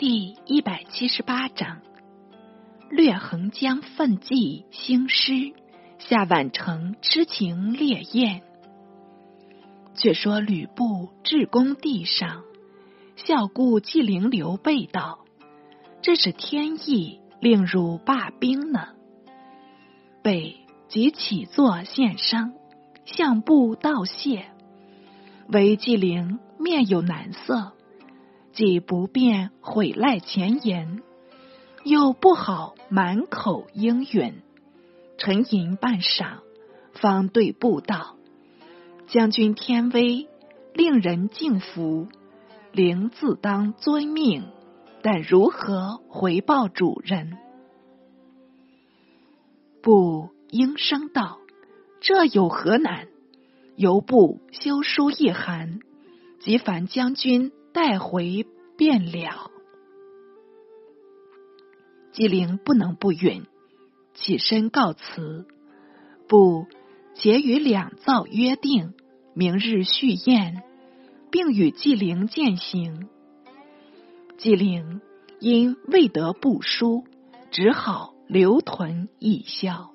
第一百七十八章：略横江奋骑兴师，下宛城痴情烈焰。却说吕布至公地上，笑顾纪灵刘备道：“这是天意，令汝罢兵呢。”备即起坐献商，向布道谢。唯纪灵面有难色。既不便毁赖前言，又不好满口应允，沉吟半晌，方对布道：“将军天威，令人敬服，灵自当遵命。但如何回报主人？”不应声道：“这有何难？由不修书一函，即烦将军。”带回便了。纪灵不能不允，起身告辞。不结与两造约定，明日续宴，并与纪灵饯行。纪灵因未得不书，只好留屯一宵。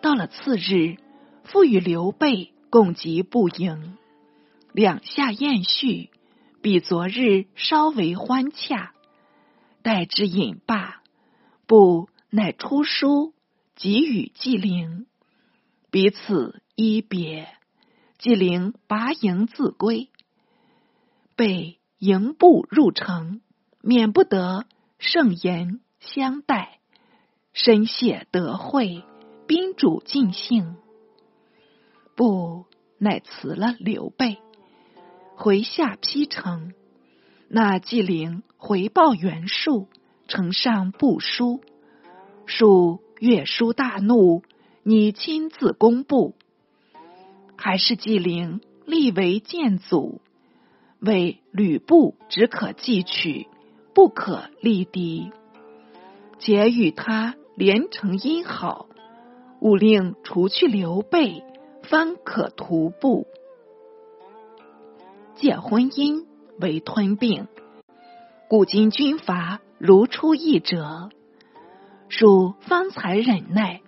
到了次日，复与刘备共集不营，两下宴叙。比昨日稍为欢洽，待之饮罢，不乃出书，给予纪灵，彼此一别。纪灵拔营自归，被迎步入城，免不得盛言相待，深谢得会，宾主尽兴。不乃辞了刘备。回下邳城，那纪灵回报袁术，呈上布书，术阅书大怒，你亲自公布。还是纪灵立为谏阻，为吕布只可记取，不可立敌。且与他连成姻好，勿令除去刘备，方可徒步。借婚姻为吞并，古今军阀如出一辙。属方才忍耐，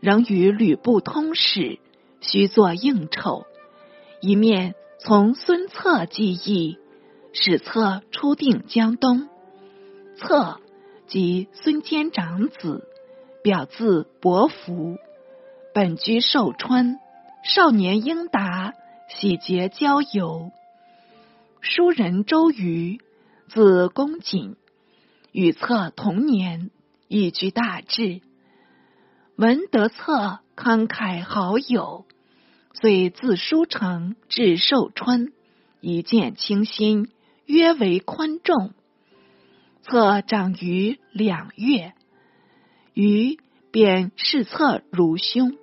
仍与吕布通使，须作应酬。一面从孙策计议，使策出定江东。策即孙坚长子，表字伯符，本居寿春，少年英达，喜结交游。书人周瑜，字公瑾，与策同年，一居大志。闻得策慷慨好友，遂自书城至寿春，一见倾心，约为宽重。策长于两月，瑜便视策如兄，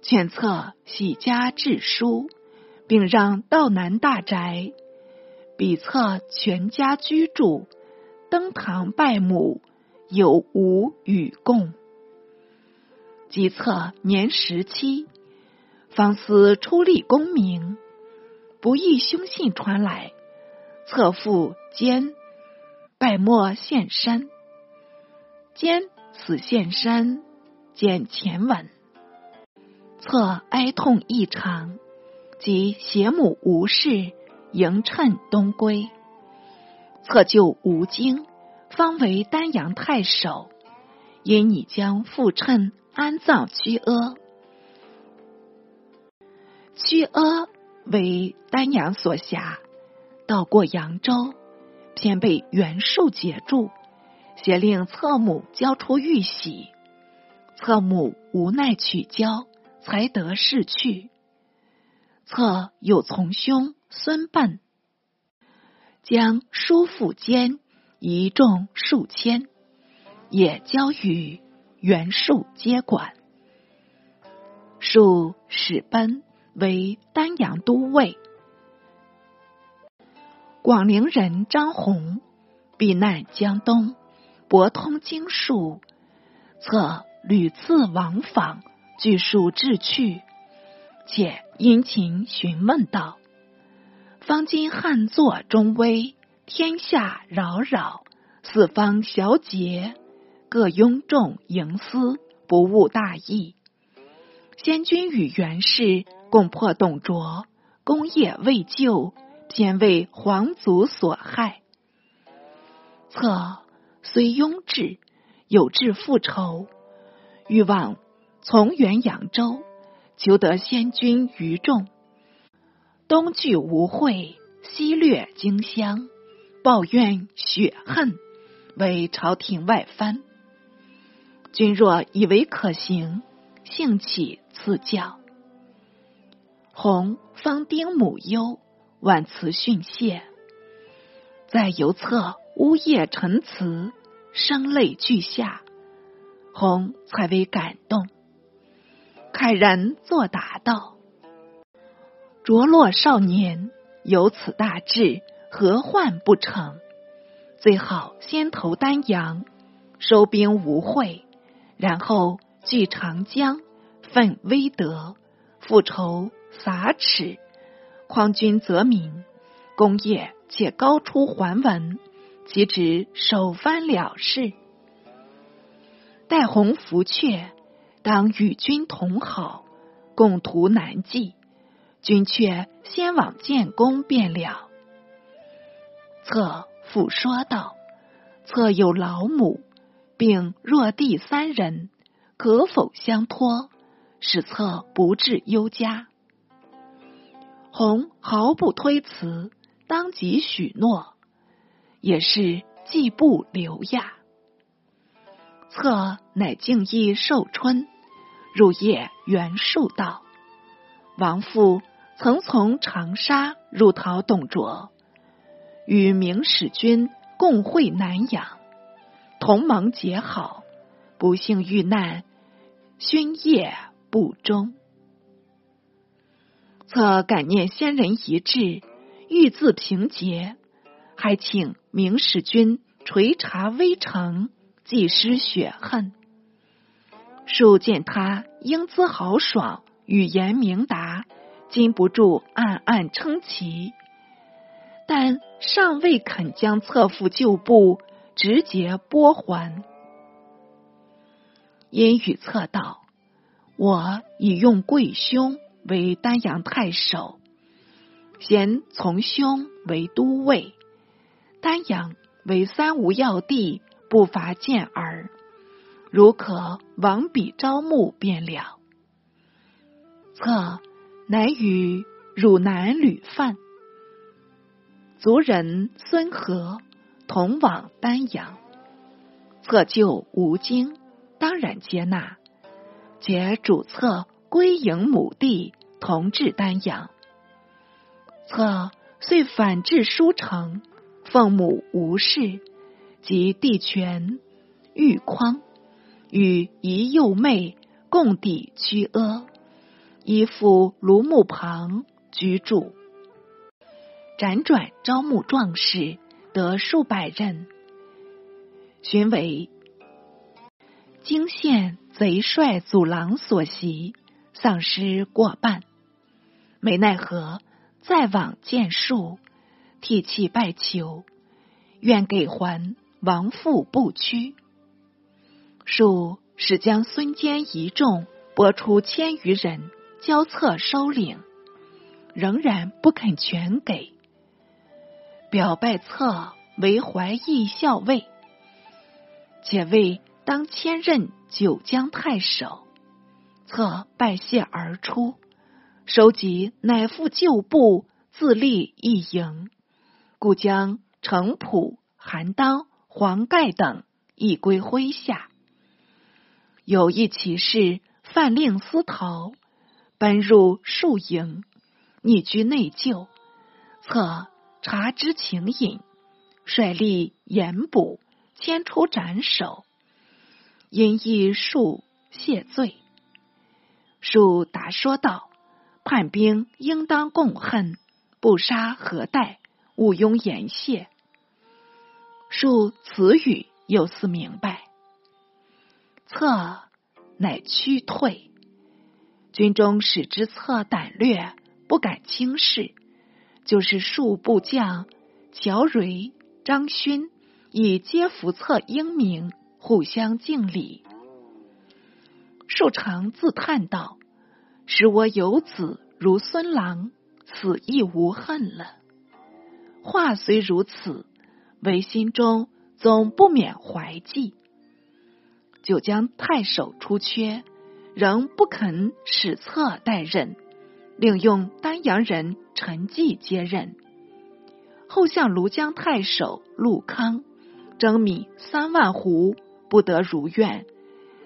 劝策喜家致书，并让道南大宅。比策全家居住，登堂拜母，有无与共。及策年十七，方思出立功名，不意凶信传来，策父兼拜莫献山，兼此献山，见前文，策哀痛异常，即携母无事。迎趁东归，策就吴京，方为丹阳太守。因你将复趁安葬屈阿，屈阿为丹阳所辖，到过扬州，偏被袁术截住，协令侧母交出玉玺。侧母无奈取交，才得逝去。侧有从兄。孙膑将叔父监一众数千，也交与袁术接管。术使奔为丹阳都尉。广陵人张宏避难江东，博通经术，策屡次往访，据数志去，且殷勤询问道。方今汉作中威，天下扰扰，四方小节，各拥众营私，不务大义。先君与袁氏共破董卓，功业未就，偏为皇族所害。策虽庸志，有志复仇，欲望从元扬州，求得先君于众。东拒吴会，西掠荆襄，抱怨雪恨，为朝廷外藩。君若以为可行，幸起赐教。弘方丁母忧，婉辞训谢，在游侧呜咽陈词，声泪俱下。弘才为感动，慨然作答道。着落少年有此大志，何患不成？最好先投丹阳，收兵无会，然后据长江，奋威德，复仇撒耻，匡君则民，功业且高出桓文，其职首藩了事。待鸿福阙，当与君同好，共图南冀。君却先往建功便了。策复说道：“策有老母，并若弟三人，可否相托，使策不至忧家？”弘毫不推辞，当即许诺，也是既不留亚。策乃敬意寿春，入夜袁术道：“王父。”曾从长沙入讨董卓，与明使君共会南阳，同盟结好，不幸遇难，勋业不忠。策感念先人遗志，欲自平结，还请明使君垂察微臣，济失血恨。数见他英姿豪爽，语言明达。禁不住暗暗称奇，但尚未肯将侧父旧部直接拨还。因与策道：“我已用贵兄为丹阳太守，贤从兄为都尉，丹阳为三吴要地，不乏健儿，如可往彼招募便了。”策。乃与汝南吕范族人孙和同往丹阳，策就吴京，当然接纳，且主策归营母地，同至丹阳。策遂反至书城，奉母吴氏及帝权玉匡，与姨幼妹共抵屈阿。依附庐墓旁居住，辗转招募壮士，得数百人。寻为荆县贼帅祖郎所袭，丧失过半。没奈何，再往见数，涕泣拜求，愿给还亡父不屈。数使将孙坚一众拨出千余人。交策收领，仍然不肯全给，表拜策为怀义校尉，且为当迁任九江太守。策拜谢而出，收集乃复旧部，自立一营，故将程普、韩当、黄盖等亦归麾下。有一骑士犯令私逃。奔入树营，匿居内疚。策察之情隐，率吏严捕，牵出斩首。因一树谢罪。树答说道：“叛兵应当共恨，不杀何待？毋庸言谢。”树此语又似明白，策乃屈退。军中使之策胆略，不敢轻视。就是数部将乔蕤、张勋以皆服策英明，互相敬礼。树常自叹道：“使我有子如孙郎，死亦无恨了。”话虽如此，唯心中总不免怀忌。就将太守出缺，仍不肯使策代任，另用丹阳人陈纪接任。后向庐江太守陆康征米三万斛，不得如愿，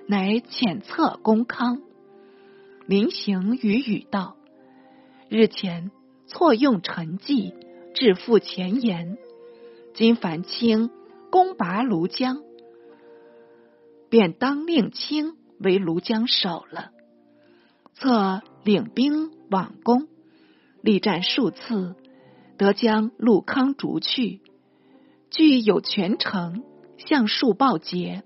乃遣策公康。临行与语道：“日前错用陈纪。”致负前言，今樊清攻拔庐江，便当令卿为庐江守了。策领兵往攻，力战数次，得将陆康逐去。据有全城向树报捷，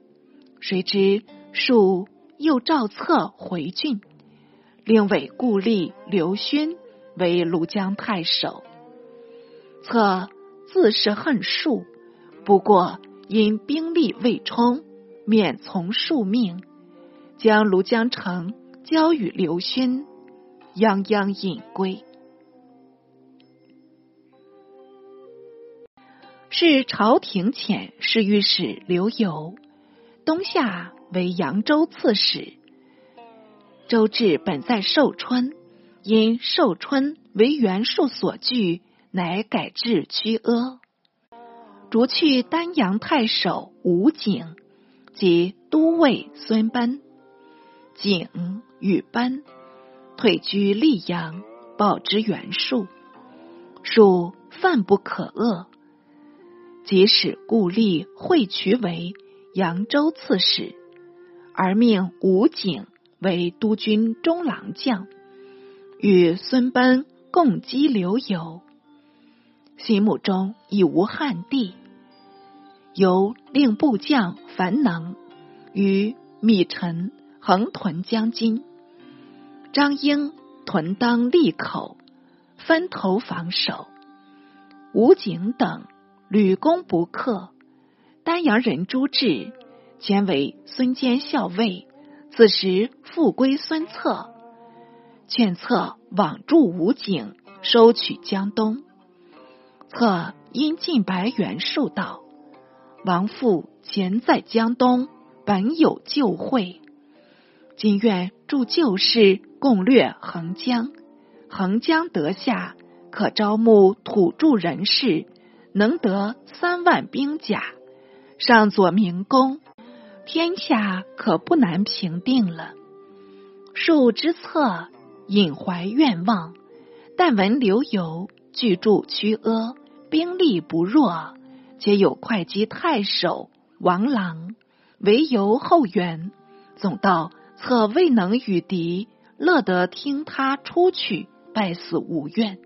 谁知树又召策回郡，令委故吏刘勋为庐江太守。策自是恨数，不过因兵力未充，免从庶命，将庐江城交与刘勋，泱泱隐归。是朝廷遣侍御史刘游，东夏为扬州刺史。周至本在寿春，因寿春为袁术所据。乃改制曲阿，逐去丹阳太守吴景及都尉孙班，景与班退居溧阳，报之袁术。术犯不可遏，即使故吏会渠为扬州刺史，而命吴景为督军中郎将，与孙班共击刘游。心目中已无汉地，由令部将樊能与米臣横屯江津张英屯当利口，分头防守。吴景等屡攻不克，丹阳人朱志前为孙坚校尉，此时复归孙策，劝策往助吴景，收取江东。策因进白元数道：“王父前在江东，本有旧会，今愿助旧事，共略横江。横江得下，可招募土著人士，能得三万兵甲，上佐明公，天下可不难平定了。”数之策隐怀愿望，但闻刘游居住曲阿。兵力不弱，且有会稽太守王朗为由后援，总道策未能与敌，乐得听他出去，败死无怨。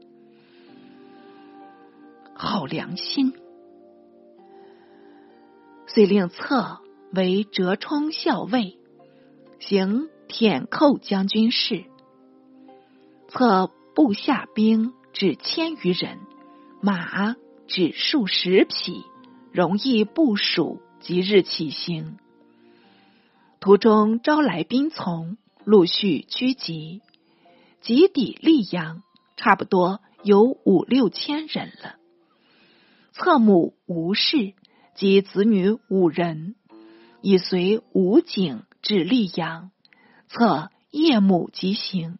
好良心，遂令策为折冲校尉，行舔寇将军事。策部下兵至千余人。马只数十匹，容易部署，即日起行。途中招来兵从，陆续趋集，及抵溧阳，差不多有五六千人了。侧母吴氏及子女五人，已随吴景至溧阳，策夜母即行，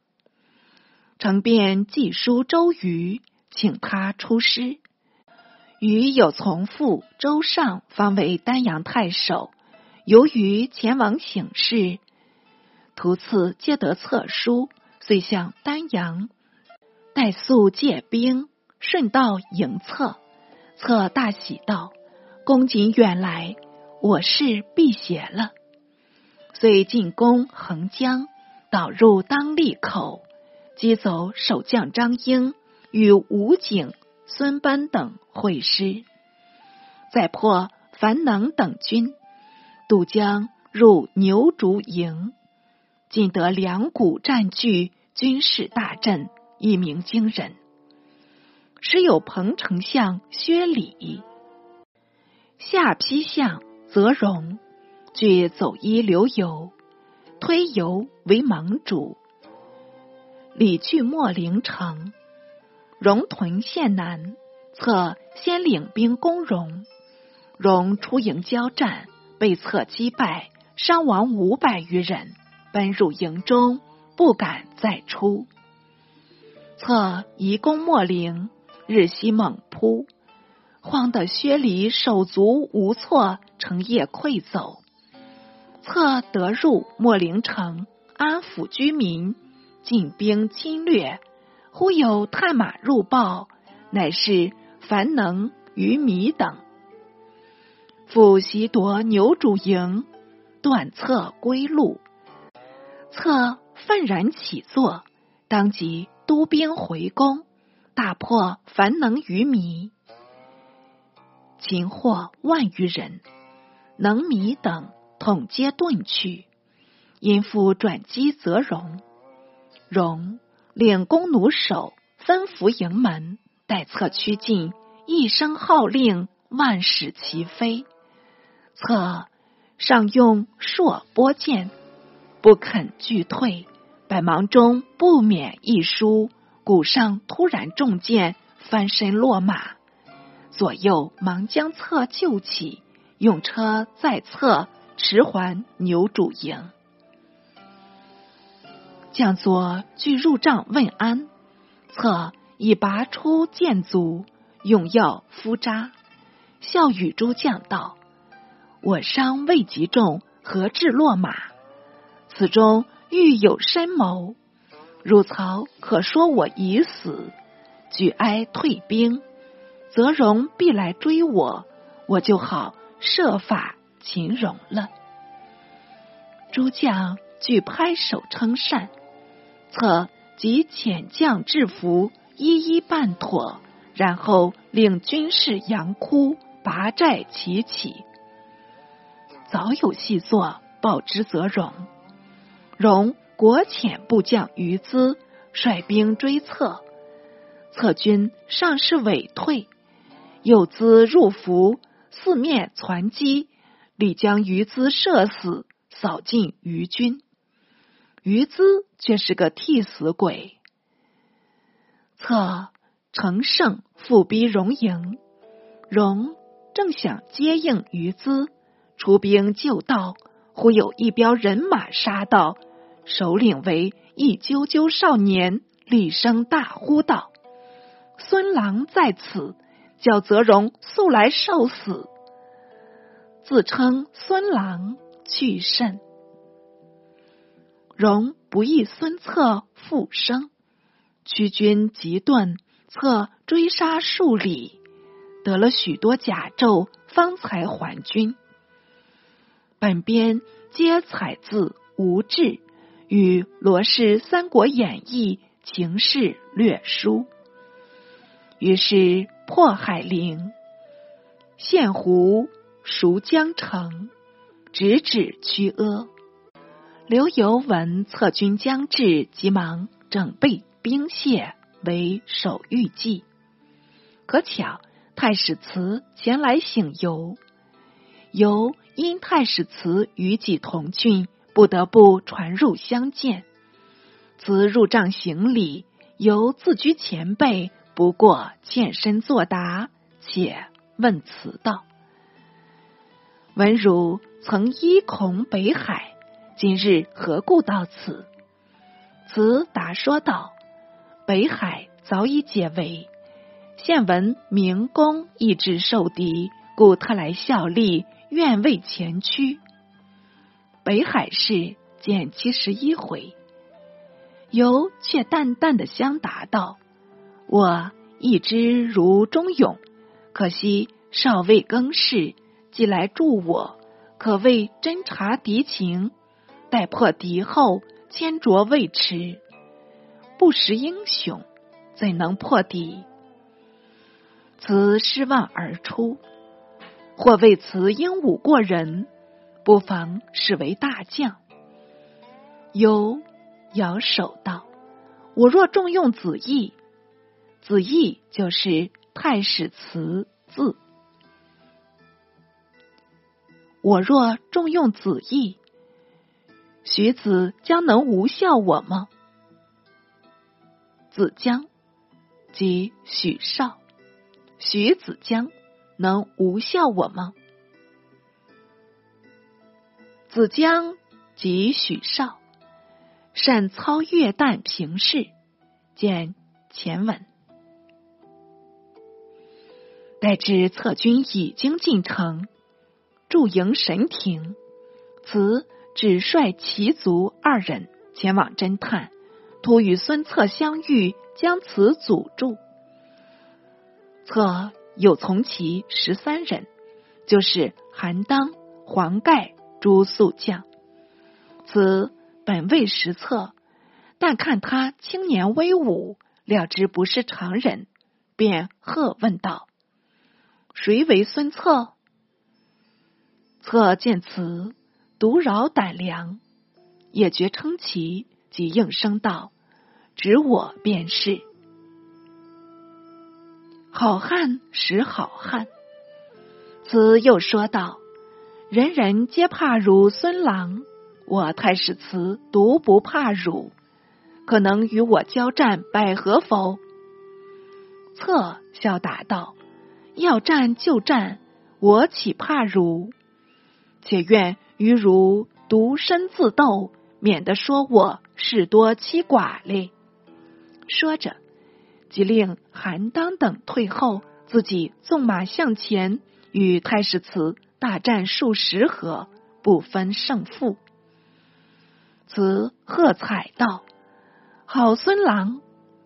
乘便寄书周瑜。请他出师，与有从父周尚方为丹阳太守。由于前往请示，途次皆得册书，遂向丹阳，待宿借兵，顺道迎策。策大喜道：“公瑾远来，我是避邪了。”遂进攻横江，导入当利口，击走守将张英。与吴景、孙班等会师，再破樊能等军，渡江入牛竹营，尽得两股占据，军事大振，一鸣惊人。时有彭丞相薛礼。下邳相则荣，据走一留游，推游为盟主。李据秣陵城，荣屯县南，策先领兵攻荣，荣出营交战，被策击败，伤亡五百余人，奔入营中，不敢再出。策移攻秣陵，日夕猛扑，慌得薛离手足无措，成夜溃走。策得入秣陵城，安抚居民。进兵侵略，忽有探马入报，乃是樊能、于米等，复袭夺牛主营，断策归路。策愤然起坐，当即督兵回宫，大破樊能于米，擒获万余人，能米等统皆遁去，因复转机，则荣。荣领弓弩手，分伏营门，待策趋近，一声号令，万矢齐飞。策上用朔拨箭，不肯拒退，百忙中不免一疏，鼓上突然中箭，翻身落马。左右忙将策救起，用车载策驰还牛主营。将佐俱入帐问安，策已拔出剑足，用药敷扎，笑语诸将道：“我伤未及重，何至落马？此中欲有深谋。汝曹可说我已死，举哀退兵，则荣必来追我，我就好设法擒荣了。”诸将俱拍手称善。策即遣将制服，一一办妥，然后令军士扬哭，拔寨齐起。早有细作报之则荣，荣国遣部将于兹率兵追策，策军尚是委退，有资入伏，四面攒击，李将于兹射死，扫尽于军。于兹却是个替死鬼。策乘胜复逼荣营，荣正想接应于兹，出兵救道，忽有一彪人马杀到，首领为一啾啾少年，厉声大呼道：“孙郎在此，叫泽荣速来受死。”自称孙郎去甚。荣不意孙策复生，屈军急遁，策追杀数里，得了许多甲胄，方才还军。本编皆采自吴志与《罗氏三国演义》情事略书。于是破海陵，陷胡，熟江城，直指曲阿。刘游闻策军将至，急忙整备兵械，为守御计。可巧太史慈前来请游，由因太史慈与己同郡，不得不传入相见。慈入帐行礼，由自居前辈，不过欠身作答，且问慈道：“文如曾依恐北海。”今日何故到此？慈答说道：“北海早已解围，现闻明公意志受敌，故特来效力，愿为前驱。”北海市见七十一回，尤却淡淡的相答道：“我一知如忠勇，可惜少尉更事，既来助我，可谓侦察敌情。”待破敌后，千着未迟。不识英雄，怎能破敌？此失望而出，或为此英武过人，不妨视为大将。由摇手道：“我若重用子义，子义就是太史慈字。”我若重用子义，徐子将能无效我吗？子江即许绍，徐子江能无效我吗？子江及许绍，善操乐旦平事，见前文。待至策军已经进城，驻营神庭，此只率其族二人前往侦探，突与孙策相遇，将此阻住。策有从其十三人，就是韩当、黄盖诸宿将。此本未识策，但看他青年威武，料知不是常人，便喝问道。谁为孙策？策见此，独饶胆量，也觉称奇，即应声道：“指我便是。”好汉识好汉。此又说道：“人人皆怕汝孙郎，我太史慈独不怕汝，可能与我交战百合否？”策笑答道。要战就战，我岂怕汝？且愿与汝独身自斗，免得说我事多欺寡嘞。说着，即令韩当等退后，自己纵马向前，与太史慈大战数十合，不分胜负。慈喝彩道：“好孙郎，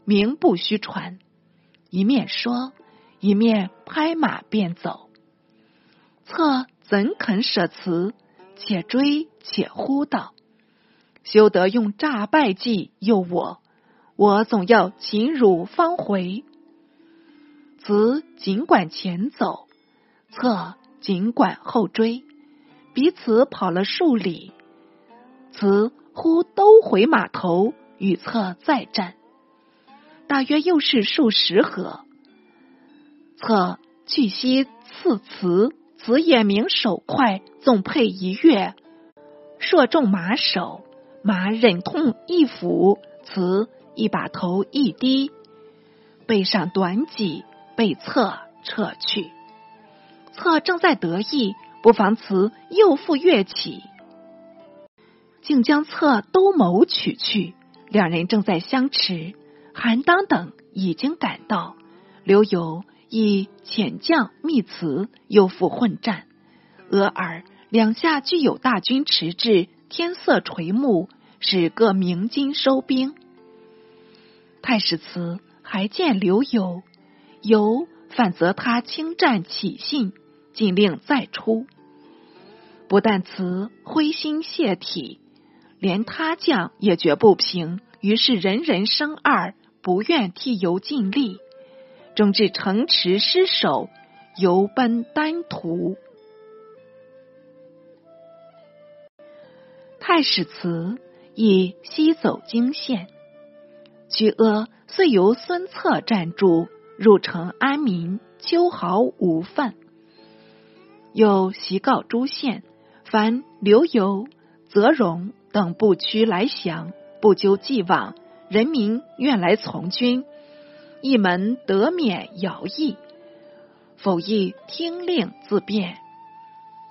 名不虚传。”一面说。一面拍马便走，策怎肯舍辞？且追且呼道：“休得用诈败计诱我！我总要擒汝方回。”子尽管前走，策尽管后追，彼此跑了数里。此忽都回马头，与策再战，大约又是数十合。策去兮刺辞，此眼明手快，纵配一跃，射中马首，马忍痛一俯，辞一把头一低，背上短戟被策撤去。策正在得意，不妨辞又复跃起，竟将策都谋取去。两人正在相持，韩当等已经赶到，刘游。以遣将密辞，又复混战。俄尔两下俱有大军迟至，天色垂暮，使各鸣金收兵。太史慈还见刘游，游反责他轻战起信，禁令再出。不但慈灰心泄体，连他将也觉不平，于是人人生二，不愿替游尽力。终至城池失守，游奔丹徒。太史慈以西走荆县，曲阿遂由孙策占住，入城安民，秋毫无犯。又袭告诸县，凡刘游、泽荣等不屈来降，不究既往，人民愿来从军。一门得免徭役，否亦听令自便。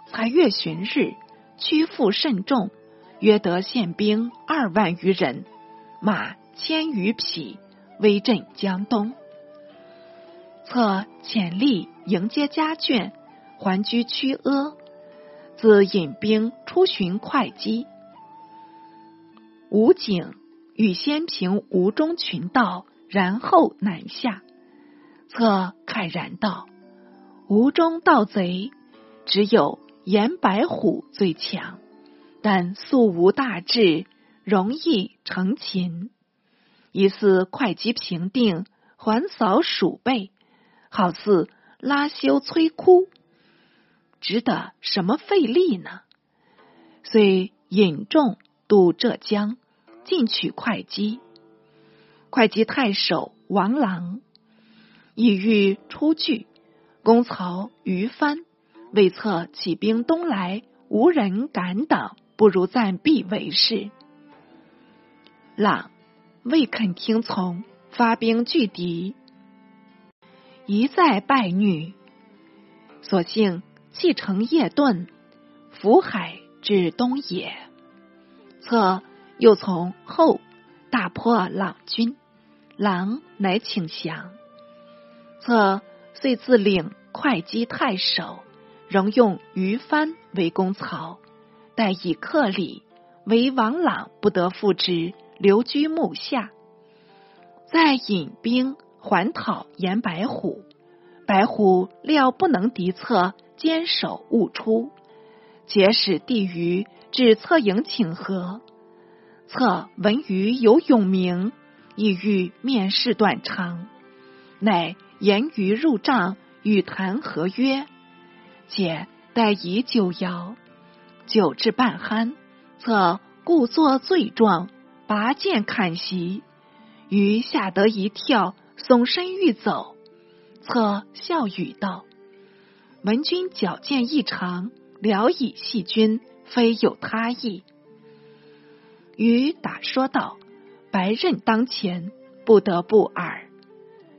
才月旬日，屈复甚众，约得县兵二万余人，马千余匹，威震江东。策遣吏迎接家眷，还居曲阿，自引兵出巡会稽。吴景欲先平吴中群盗。然后南下，策慨然道：“吴中盗贼只有严白虎最强，但素无大志，容易成擒。疑似会稽平定，还扫鼠辈，好似拉修摧枯，值得什么费力呢？遂引众渡浙江，进取会稽。”会稽太守王朗意欲出据，公曹于藩为策起兵东来，无人敢挡，不如暂避为是。朗未肯听从，发兵拒敌，一再败虐，所幸弃城夜遁，浮海至东野。策又从后大破朗军，朗乃请降。策遂自领会稽太守，仍用于藩为公曹，待以克礼，为王朗不得复职，留居幕下。再引兵还讨严白虎，白虎料不能敌策，坚守勿出，且使帝于至策营请和。策闻于有永明，意欲面试短长，乃。言于入帐，与谈合约，且待以酒肴，酒至半酣，策故作醉状，拔剑砍袭，余吓得一跳，耸身欲走，策笑语道：“闻君矫健异常，聊以戏君，非有他意。”余打说道：“白刃当前，不得不耳。”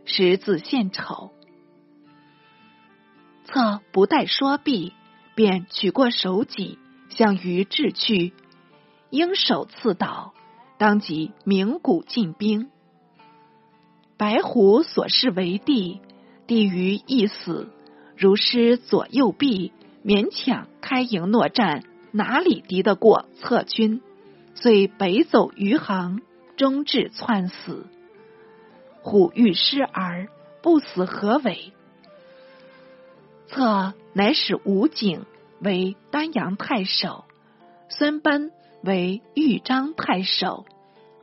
十字献丑，策不待说毕，便取过手戟，向于掷去。鹰手刺倒，当即鸣鼓进兵。白虎所视为地，地于一死，如失左右臂，勉强开营诺战，哪里敌得过策军？遂北走余杭，终至窜死。虎欲失而不死，何为？策乃使吴景为丹阳太守，孙贲为豫章太守，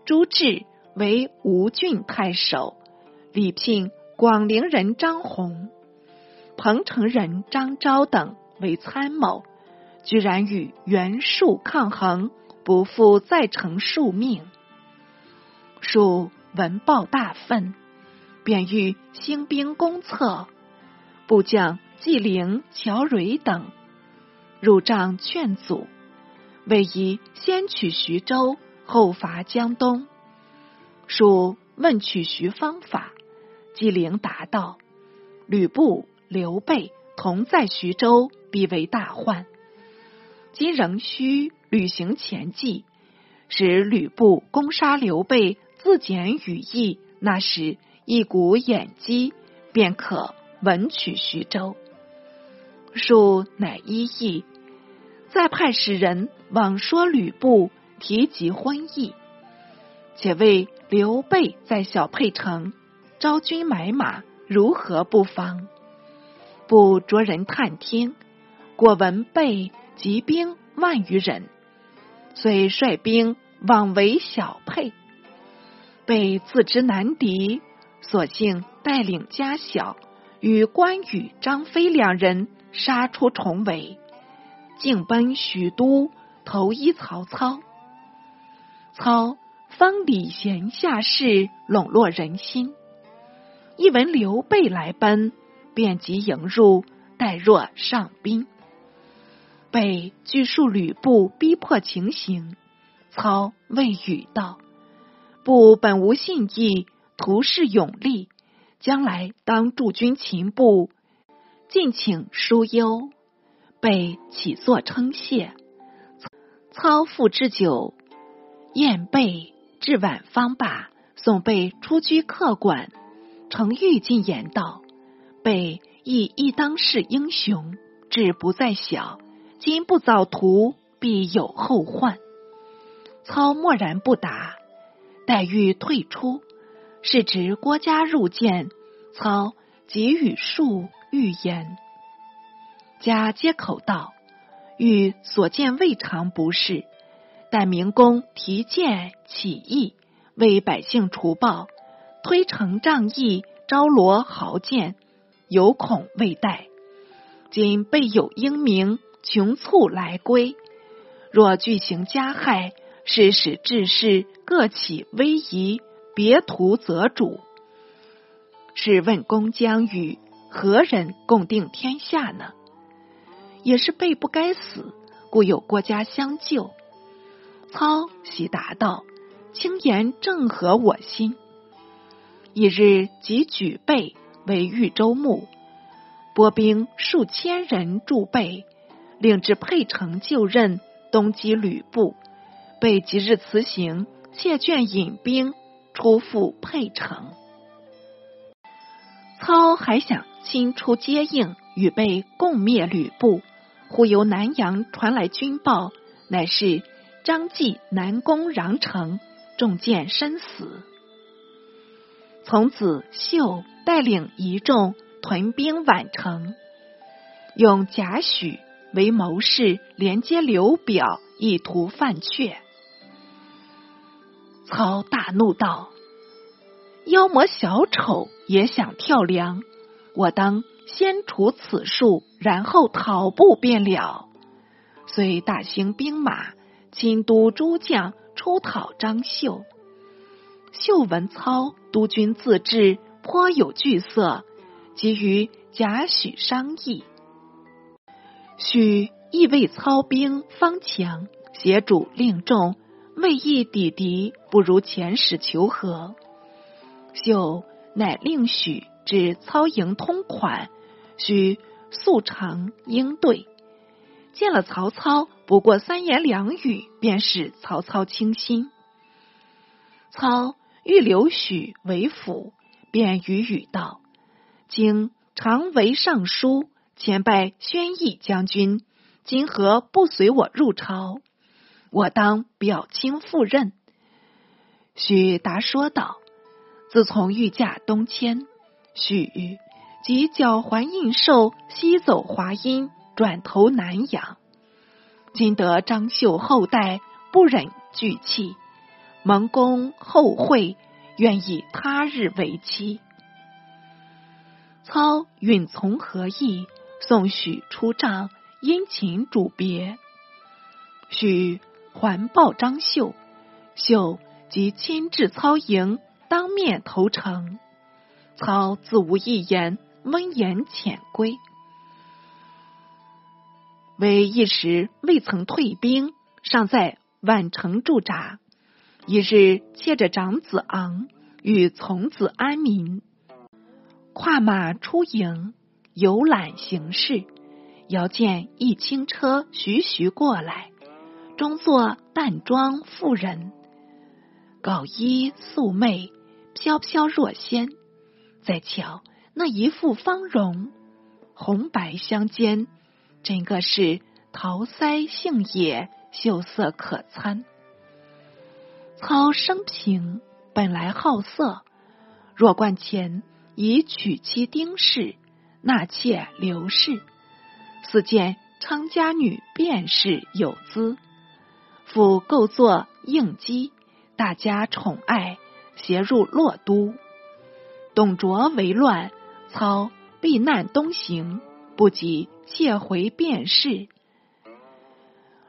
朱志为吴郡太守，李聘广陵人张宏、彭城人张昭等为参谋，居然与袁术抗衡，不负在城庶命。术。闻报大愤，便欲兴兵攻策。部将纪灵、乔蕊等入帐劝阻，魏宜先取徐州，后伐江东。属问取徐方法，纪灵答道：“吕布、刘备同在徐州，必为大患。今仍需履行前计，使吕布攻杀刘备。”自简羽翼，那时一股眼疾，便可稳取徐州。树乃依议，再派使人往说吕布提及婚意，且为刘备在小沛城招军买马，如何不防？不着人探听，果闻备集兵万余人，遂率兵往围小沛。被自知难敌，索性带领家小，与关羽、张飞两人杀出重围，径奔许都，投依曹操。操方礼贤下士，笼络人心。一闻刘备来奔，便即迎入，待若上宾。被据述吕布逼迫情形，操谓语道。部本无信义，图示勇力，将来当驻军秦部，敬请疏忧。被起坐称谢。操父之酒，宴备至晚方罢，送备出居客馆。程昱进言道：“备亦亦当是英雄，志不在小，今不早图，必有后患。”操默然不答。待欲退出，是指郭嘉入见，操即与数欲言。家皆口道：“欲所见未尝不是，但明公提剑起义，为百姓除暴，推诚仗义，招罗豪健，有恐未待。今备有英名，穷促来归，若巨行加害。”是使志士各起威仪，别图则主。试问公将与何人共定天下呢？也是备不该死，故有国家相救。操喜答道：“轻言正合我心。”一日，即举备为豫州牧，拨兵数千人驻备，令至沛城就任东击吕布。被即日辞行，谢卷引兵出赴沛城。操还想亲出接应，与备共灭吕布。忽由南阳传来军报，乃是张继南攻穰城，中箭身死。从此，秀带领一众屯兵宛城，用贾诩为谋士，连接刘表，意图犯阙。操大怒道：“妖魔小丑也想跳梁，我当先除此术，然后讨步便了。”遂大兴兵马，亲督诸将出讨张绣。绣闻操督军自治，颇有惧色，即与贾诩商议。许亦为操兵方强，协主令众，未易抵敌，不如遣使求和。秀乃令许至操营通款，需速成应对。见了曹操，不过三言两语，便使曹操倾心。操。欲留许为辅，便语语道：“经常为尚书，前拜宣义将军，今何不随我入朝？我当表亲赴任。”许答说道：“自从御驾东迁，许即脚踝应寿，西走华阴，转投南阳。今得张绣后代，不忍拒弃。”蒙公后会，愿以他日为期。操允从何意？送许出帐，殷勤主别。许环抱张绣，绣即亲至操营，当面投诚。操自无一言，温言遣归。为一时未曾退兵，尚在宛城驻扎。一日，借着长子昂与从子安民跨马出营游览行事，遥见一轻车徐徐过来，中坐淡妆妇人，缟衣素袂，飘飘若仙。再瞧那一副芳容，红白相间，整个是桃腮杏眼，秀色可餐。操生平本来好色，若冠前以娶妻丁氏，纳妾刘氏，似见昌家女便是有姿，复构作应姬，大家宠爱，携入洛都。董卓为乱，操避难东行，不及借回便是。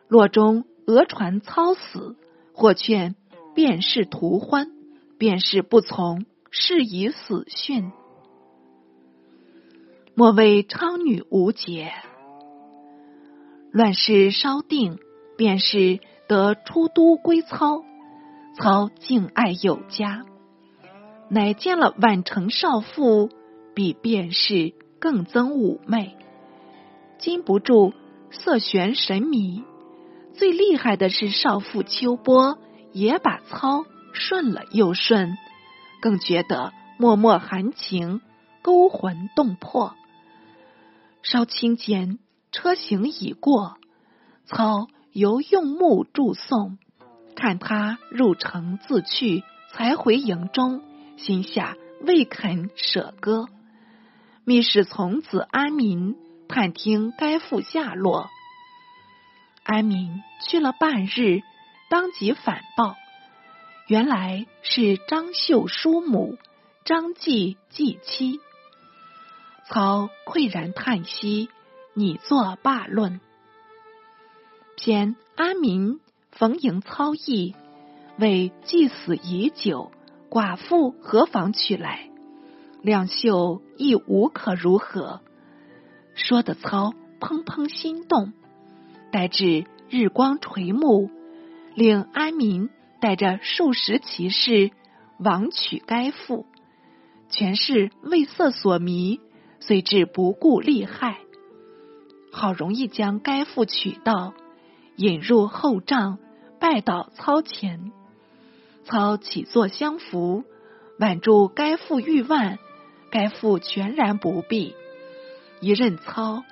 洛中讹传操死，或劝。便是图欢，便是不从，是以死讯。莫为昌女无节，乱世稍定，便是得出都归操。操敬爱有加，乃见了宛城少妇，比便是更增妩媚，禁不住色玄神迷。最厉害的是少妇秋波。也把操顺了又顺，更觉得脉脉含情，勾魂动魄。稍清间，车行已过，操由用目祝送，看他入城自去，才回营中，心下未肯舍歌。密使从子安民探听该父下落，安民去了半日。当即反报，原来是张绣叔母张继继妻。操喟然叹息，拟作罢论。偏安民逢迎操意，为既死已久，寡妇何妨娶来？两袖亦无可如何。说的操砰砰心动，待至日光垂暮，令安民带着数十骑士亡取该妇，全是为色所迷，遂至不顾利害。好容易将该妇取到，引入后帐，拜倒操前。操起坐相扶，挽住该妇玉腕，该妇全然不避。一任操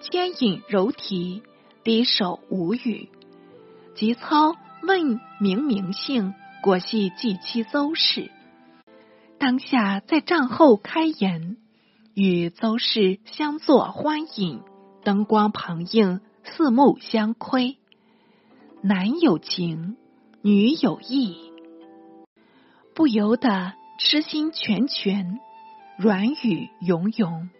牵引柔提，低首无语。及操问明名姓，果系继妻邹氏。当下在帐后开言，与邹氏相坐欢饮。灯光旁映，四目相窥，男有情，女有意，不由得痴心拳拳，软语涌涌。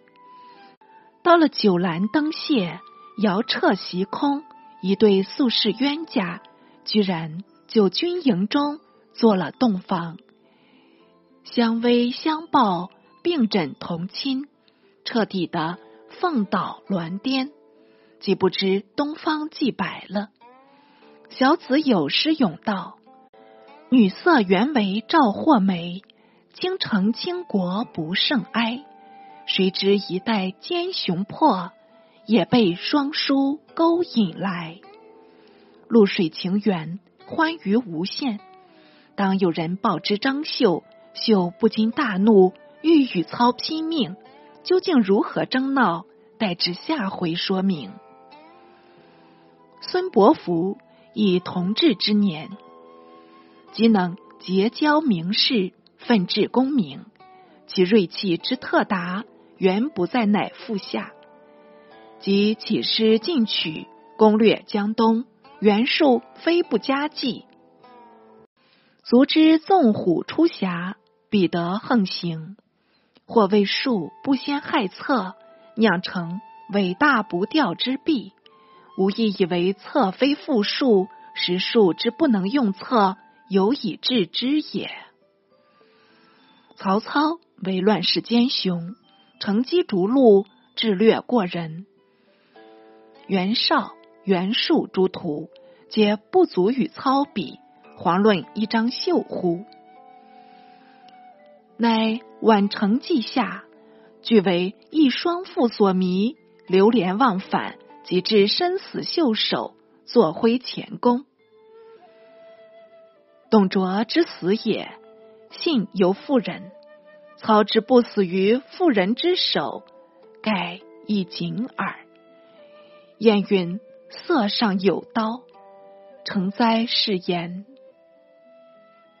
到了酒阑灯谢，遥彻席空，一对宿世冤家，居然就军营中做了洞房，相偎相抱，并枕同亲，彻底的。凤倒鸾颠，既不知东方既白了。小子有诗咏道：“女色原为赵或梅，倾城倾国不胜哀。谁知一代奸雄破，也被双叔勾引来。露水情缘，欢愉无限。当有人报知张绣，绣不禁大怒，欲与操拼命。”究竟如何争闹？待至下回说明。孙伯符以同治之年，即能结交名士，奋志功名。其锐气之特达，原不在乃父下。即起师进取，攻略江东，袁术非不加计。足之纵虎出峡，彼得横行。或为术不先害策，酿成伟大不掉之弊，无意以为策非复术，实术之不能用策，有以治之也。曹操为乱世奸雄，乘机逐鹿，智略过人。袁绍、袁术诸徒，皆不足与操比，遑论一张绣乎？乃宛城记下，俱为一双父所迷，流连忘返，及至生死袖手，坐挥前功。董卓之死也，信由妇人；操之不死于妇人之手，盖亦仅耳。燕云：“色上有刀。”成哉是言。